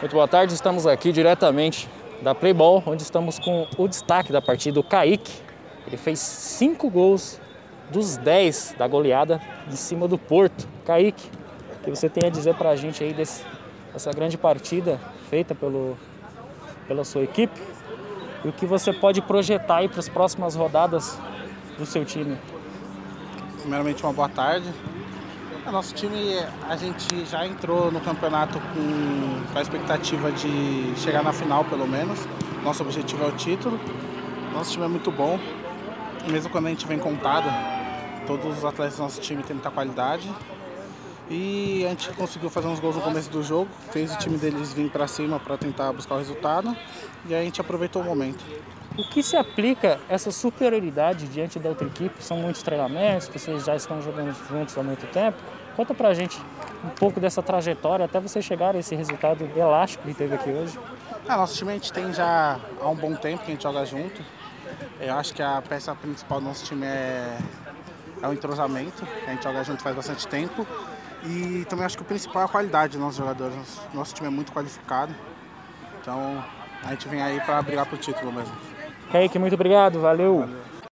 Muito boa tarde, estamos aqui diretamente da Playball, onde estamos com o destaque da partida, o Kaique. Ele fez 5 gols dos 10 da goleada em cima do Porto. Kaique, o que você tem a dizer para a gente aí desse, dessa grande partida feita pelo, pela sua equipe? E o que você pode projetar aí para as próximas rodadas do seu time? Primeiramente, uma boa tarde. O nosso time, a gente já entrou no campeonato com, com a expectativa de chegar na final, pelo menos. Nosso objetivo é o título. Nosso time é muito bom. Mesmo quando a gente vem contado, todos os atletas do nosso time têm muita qualidade. E a gente conseguiu fazer uns gols no começo do jogo, fez o time deles vir para cima para tentar buscar o resultado e a gente aproveitou o momento. O que se aplica essa superioridade diante da outra equipe? São muitos treinamentos, vocês já estão jogando juntos há muito tempo. Conta pra gente um pouco dessa trajetória até você chegar a esse resultado elástico que teve aqui hoje. Ah, nosso time a gente tem já há um bom tempo que a gente joga junto. Eu acho que a peça principal do nosso time é, é o entrosamento. A gente joga junto faz bastante tempo. E também acho que o principal é a qualidade dos nossos jogadores. Nosso, nosso time é muito qualificado. Então a gente vem aí para brigar pro título mesmo. Kaique, muito obrigado, valeu. Valeu.